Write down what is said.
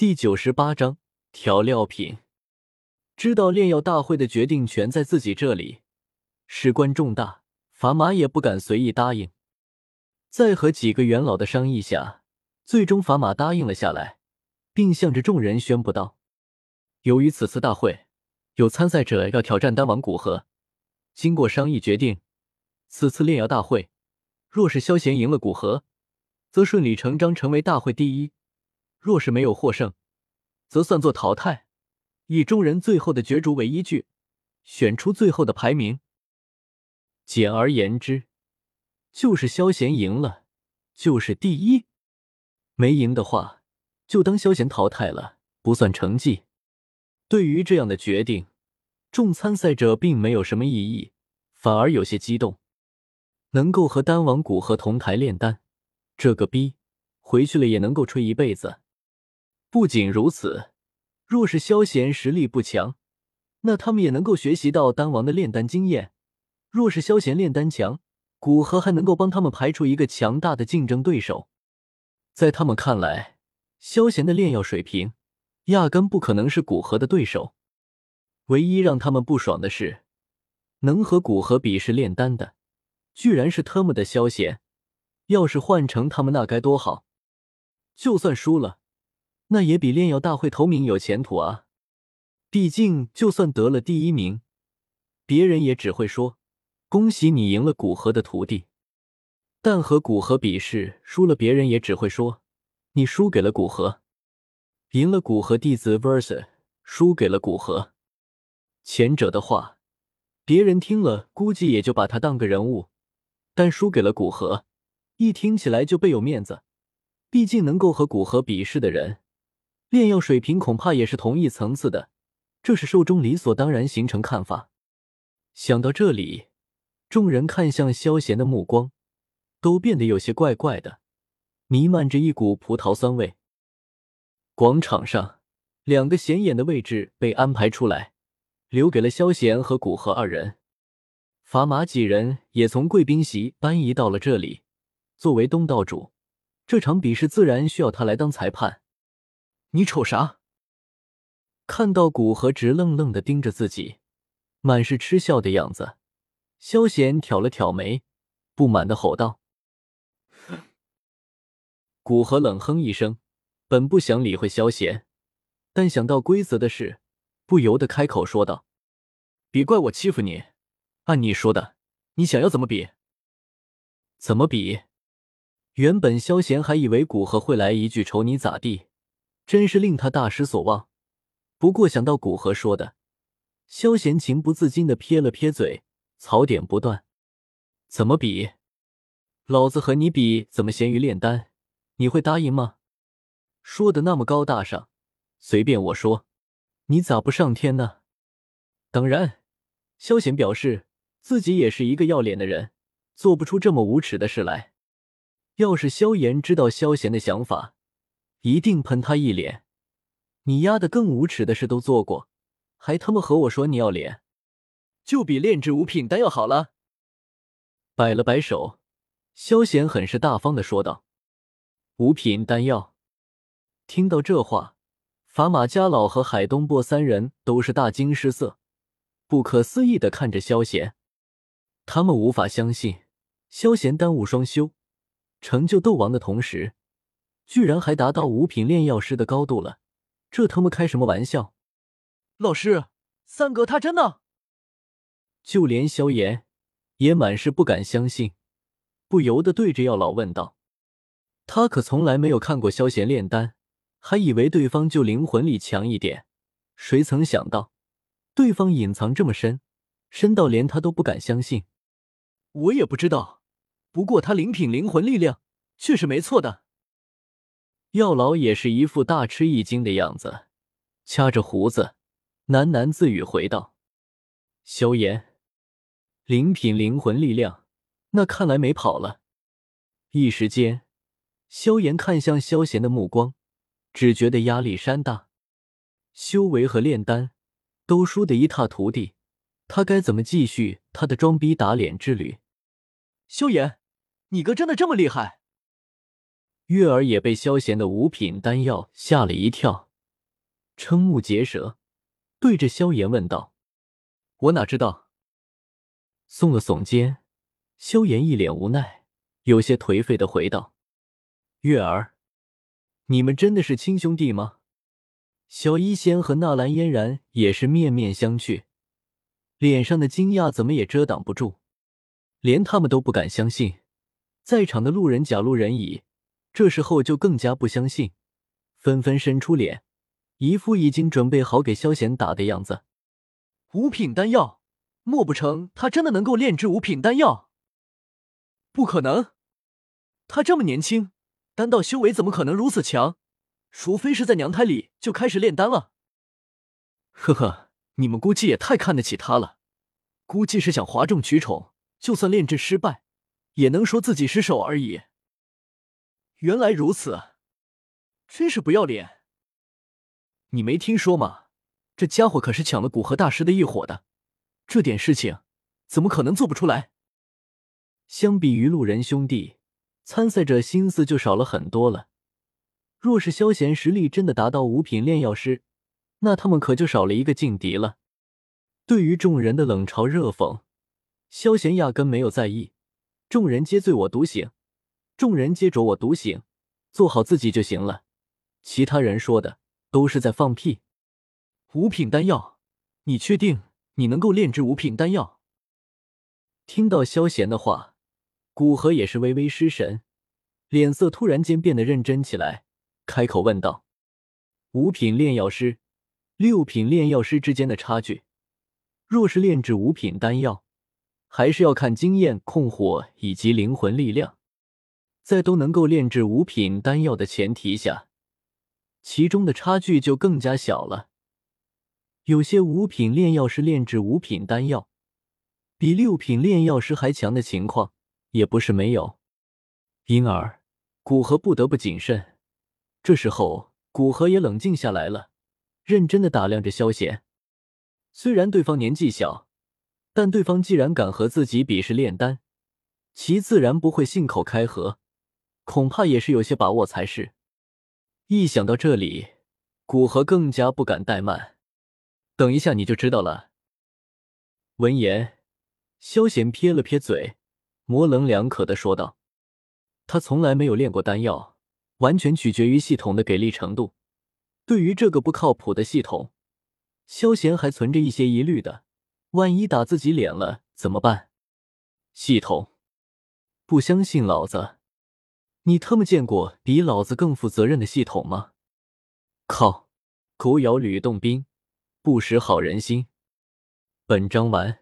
第九十八章调料品。知道炼药大会的决定权在自己这里，事关重大，法马也不敢随意答应。在和几个元老的商议下，最终法马答应了下来，并向着众人宣布道：“由于此次大会有参赛者要挑战丹王古河，经过商议决定，此次炼药大会若是萧贤赢了古河，则顺理成章成为大会第一。”若是没有获胜，则算作淘汰，以众人最后的角逐为依据，选出最后的排名。简而言之，就是萧贤赢了就是第一，没赢的话就当萧贤淘汰了，不算成绩。对于这样的决定，众参赛者并没有什么异议，反而有些激动。能够和丹王谷和同台炼丹，这个逼回去了也能够吹一辈子。不仅如此，若是萧贤实力不强，那他们也能够学习到丹王的炼丹经验；若是萧贤炼丹强，古河还能够帮他们排除一个强大的竞争对手。在他们看来，萧贤的炼药水平压根不可能是古河的对手。唯一让他们不爽的是，能和古河比试炼丹的，居然是他们的萧贤。要是换成他们，那该多好！就算输了。那也比炼药大会头名有前途啊！毕竟，就算得了第一名，别人也只会说恭喜你赢了古河的徒弟；但和古河比试输了，别人也只会说你输给了古河。赢了古河弟子 vs 输给了古河，前者的话，别人听了估计也就把他当个人物；但输给了古河，一听起来就倍有面子。毕竟能够和古河比试的人。炼药水平恐怕也是同一层次的，这是受众理所当然形成看法。想到这里，众人看向萧贤的目光都变得有些怪怪的，弥漫着一股葡萄酸味。广场上，两个显眼的位置被安排出来，留给了萧贤和古河二人。砝码几人也从贵宾席搬移到了这里。作为东道主，这场比试自然需要他来当裁判。你瞅啥？看到古河直愣愣的盯着自己，满是嗤笑的样子，萧贤挑了挑眉，不满的吼道：“古河冷哼一声，本不想理会萧贤，但想到规则的事，不由得开口说道：‘别怪我欺负你，按你说的，你想要怎么比？怎么比？’原本萧贤还以为古河会来一句‘瞅你咋地’。”真是令他大失所望。不过想到古河说的，萧贤情不自禁的撇了撇嘴，槽点不断。怎么比？老子和你比怎么咸鱼炼丹？你会答应吗？说的那么高大上，随便我说，你咋不上天呢？当然，萧贤表示自己也是一个要脸的人，做不出这么无耻的事来。要是萧炎知道萧贤的想法，一定喷他一脸！你丫的更无耻的事都做过，还他妈和我说你要脸？就比炼制五品丹药好了。摆了摆手，萧贤很是大方的说道：“五品丹药。”听到这话，法马家老和海东波三人都是大惊失色，不可思议的看着萧贤。他们无法相信，萧贤丹武双修，成就斗王的同时。居然还达到五品炼药师的高度了，这他妈开什么玩笑？老师，三哥他真的？就连萧炎也满是不敢相信，不由得对着药老问道：“他可从来没有看过萧炎炼丹，还以为对方就灵魂力强一点，谁曾想到对方隐藏这么深，深到连他都不敢相信。”我也不知道，不过他灵品灵魂力量却是没错的。药老也是一副大吃一惊的样子，掐着胡子喃喃自语回道：“萧炎，灵品灵魂力量，那看来没跑了。”一时间，萧炎看向萧贤的目光只觉得压力山大，修为和炼丹都输得一塌涂地，他该怎么继续他的装逼打脸之旅？萧炎，你哥真的这么厉害？月儿也被萧贤的五品丹药吓了一跳，瞠目结舌，对着萧炎问道：“我哪知道？”耸了耸肩，萧炎一脸无奈，有些颓废的回道：“月儿，你们真的是亲兄弟吗？”小医仙和纳兰嫣然也是面面相觑，脸上的惊讶怎么也遮挡不住，连他们都不敢相信。在场的路人甲、路人乙这时候就更加不相信，纷纷伸出脸，一副已经准备好给萧贤打的样子。五品丹药，莫不成他真的能够炼制五品丹药？不可能，他这么年轻，丹道修为怎么可能如此强？除非是在娘胎里就开始炼丹了。呵呵，你们估计也太看得起他了，估计是想哗众取宠，就算炼制失败，也能说自己失手而已。原来如此，真是不要脸！你没听说吗？这家伙可是抢了古河大师的一伙的，这点事情怎么可能做不出来？相比于路人兄弟，参赛者心思就少了很多了。若是萧贤实力真的达到五品炼药师，那他们可就少了一个劲敌了。对于众人的冷嘲热讽，萧贤压根没有在意。众人皆醉我独醒，众人皆浊我独醒，做好自己就行了。其他人说的都是在放屁。五品丹药，你确定你能够炼制五品丹药？听到萧贤的话，古河也是微微失神，脸色突然间变得认真起来。开口问道：“五品炼药师、六品炼药师之间的差距，若是炼制五品丹药，还是要看经验、控火以及灵魂力量。在都能够炼制五品丹药的前提下，其中的差距就更加小了。有些五品炼药师炼制五品丹药，比六品炼药师还强的情况也不是没有。因而，古河不得不谨慎。”这时候，古河也冷静下来了，认真的打量着萧贤。虽然对方年纪小，但对方既然敢和自己比试炼丹，其自然不会信口开河，恐怕也是有些把握才是。一想到这里，古河更加不敢怠慢。等一下你就知道了。闻言，萧贤撇了撇嘴，模棱两可的说道：“他从来没有炼过丹药。”完全取决于系统的给力程度。对于这个不靠谱的系统，萧贤还存着一些疑虑的。万一打自己脸了怎么办？系统，不相信老子？你他妈见过比老子更负责任的系统吗？靠！狗咬吕洞宾，不识好人心。本章完。